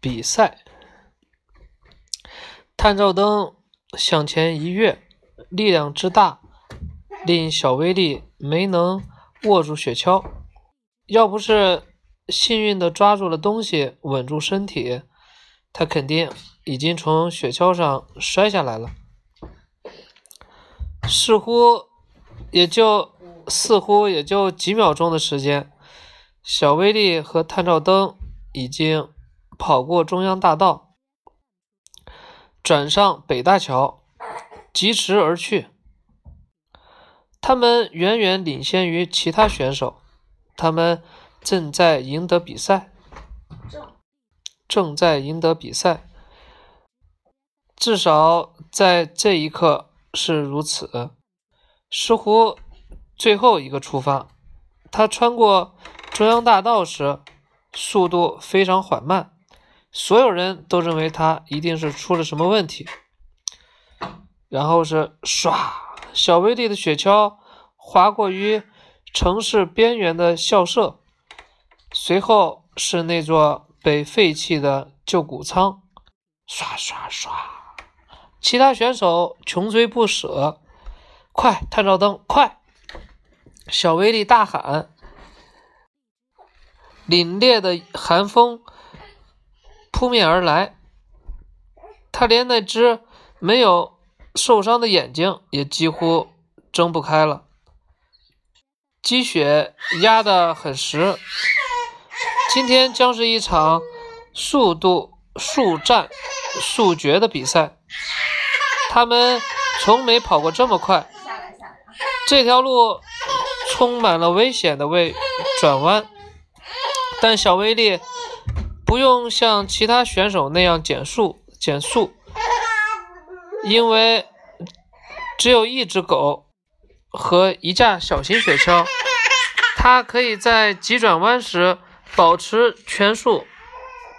比赛。探照灯向前一跃，力量之大，令小威力没能握住雪橇。要不是幸运的抓住了东西，稳住身体，他肯定已经从雪橇上摔下来了。似乎也就似乎也就几秒钟的时间，小威力和探照灯已经跑过中央大道。转上北大桥，疾驰而去。他们远远领先于其他选手，他们正在赢得比赛，正在赢得比赛。至少在这一刻是如此。石斛最后一个出发，他穿过中央大道时，速度非常缓慢。所有人都认为他一定是出了什么问题，然后是唰，小威力的雪橇划过于城市边缘的校舍，随后是那座被废弃的旧谷仓，唰唰唰，其他选手穷追不舍，快，探照灯，快！小威力大喊，凛冽的寒风。扑面而来，他连那只没有受伤的眼睛也几乎睁不开了。积雪压得很实，今天将是一场速度速战速决的比赛。他们从没跑过这么快，这条路充满了危险的位转弯，但小威力。不用像其他选手那样减速减速，因为只有一只狗和一架小型雪橇，它可以在急转弯时保持全速，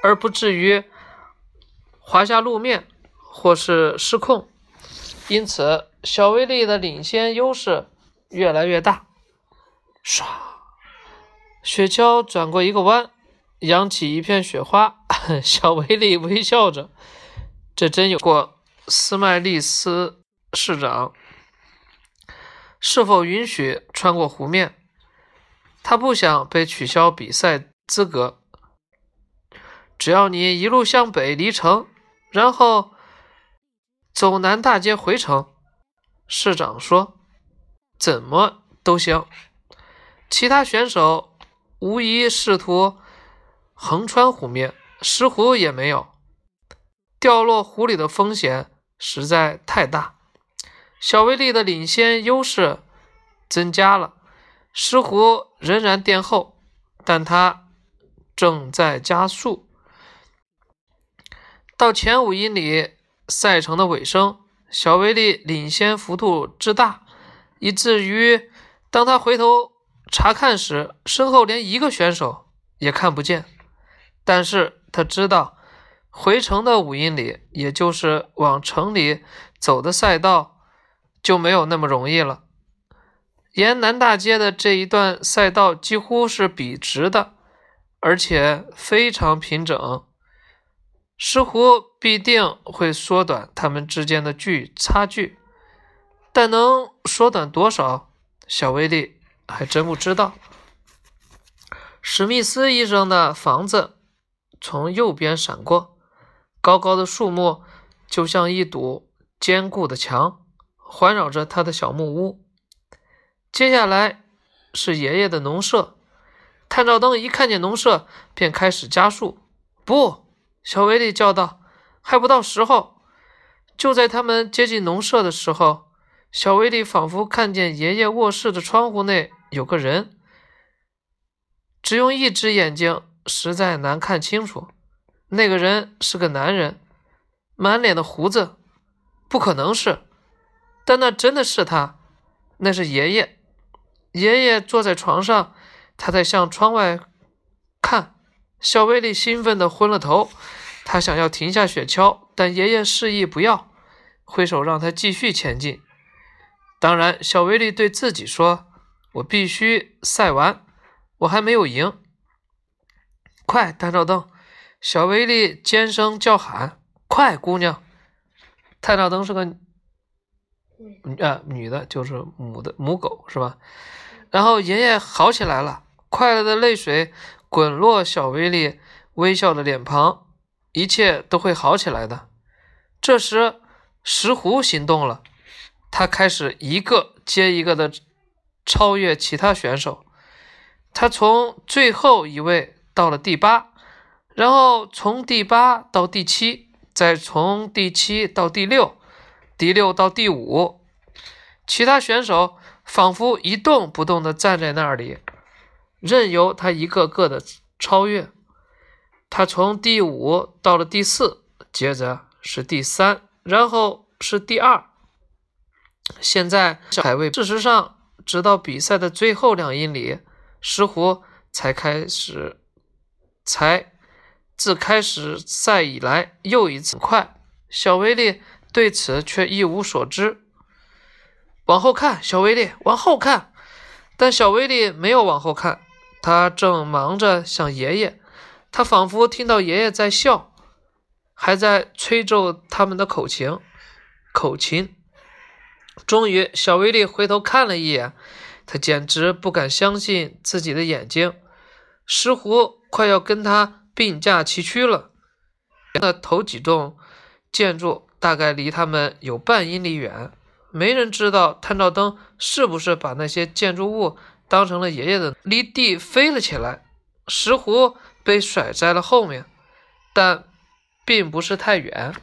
而不至于滑下路面或是失控。因此，小威力的领先优势越来越大。唰，雪橇转过一个弯。扬起一片雪花，小威利微笑着。这真有过斯麦利斯市长是否允许穿过湖面？他不想被取消比赛资格。只要你一路向北离城，然后走南大街回城，市长说，怎么都行。其他选手无疑试图。横穿湖面，石斛也没有掉落湖里的风险实在太大。小威力的领先优势增加了，石斛仍然垫后，但他正在加速。到前五英里赛程的尾声，小威力领先幅度之大，以至于当他回头查看时，身后连一个选手也看不见。但是他知道，回程的五英里，也就是往城里走的赛道，就没有那么容易了。沿南大街的这一段赛道几乎是笔直的，而且非常平整。石斛必定会缩短他们之间的距差距，但能缩短多少，小威力还真不知道。史密斯医生的房子。从右边闪过，高高的树木就像一堵坚固的墙，环绕着他的小木屋。接下来是爷爷的农舍，探照灯一看见农舍，便开始加速。不，小威力叫道：“还不到时候。”就在他们接近农舍的时候，小威力仿佛看见爷爷卧室的窗户内有个人，只用一只眼睛。实在难看清楚，那个人是个男人，满脸的胡子，不可能是，但那真的是他，那是爷爷。爷爷坐在床上，他在向窗外看。小威力兴奋的昏了头，他想要停下雪橇，但爷爷示意不要，挥手让他继续前进。当然，小威力对自己说：“我必须赛完，我还没有赢。”快，探照灯！小威力尖声叫喊：“快，姑娘！”探照灯是个啊女的，就是母的母狗是吧？然后爷爷好起来了，快乐的泪水滚落小威力微笑的脸庞，一切都会好起来的。这时，石斛行动了，他开始一个接一个的超越其他选手。他从最后一位到了第八，然后从第八到第七，再从第七到第六，第六到第五。其他选手仿佛一动不动地站在那里，任由他一个个的超越。他从第五到了第四，接着是第三，然后是第二。现在排位，事实上，直到比赛的最后两英里。石湖才开始，才自开始赛以来又一次快。小威力对此却一无所知。往后看，小威力往后看，但小威力没有往后看，他正忙着想爷爷。他仿佛听到爷爷在笑，还在吹奏他们的口琴。口琴。终于，小威力回头看了一眼。他简直不敢相信自己的眼睛，石斛快要跟他并驾齐驱了。那头几栋建筑大概离他们有半英里远，没人知道探照灯是不是把那些建筑物当成了爷爷的，离地飞了起来。石斛被甩在了后面，但并不是太远。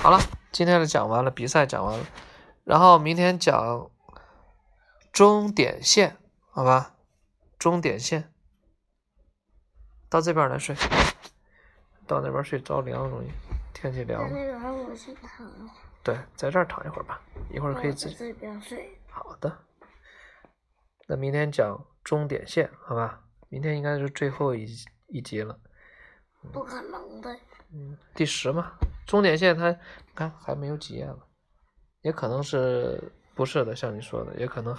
好了，今天的讲完了，比赛讲完了，然后明天讲。终点线，好吧，终点线，到这边来睡，到那边睡着凉容易，天气凉。那边我先躺一会儿。对，在这儿躺一会儿吧，一会儿可以自己。这边睡。好的，那明天讲终点线，好吧，明天应该是最后一一集了。不可能的。嗯，第十嘛，终点线它，看还没有几页了，也可能是不是的，像你说的，也可能。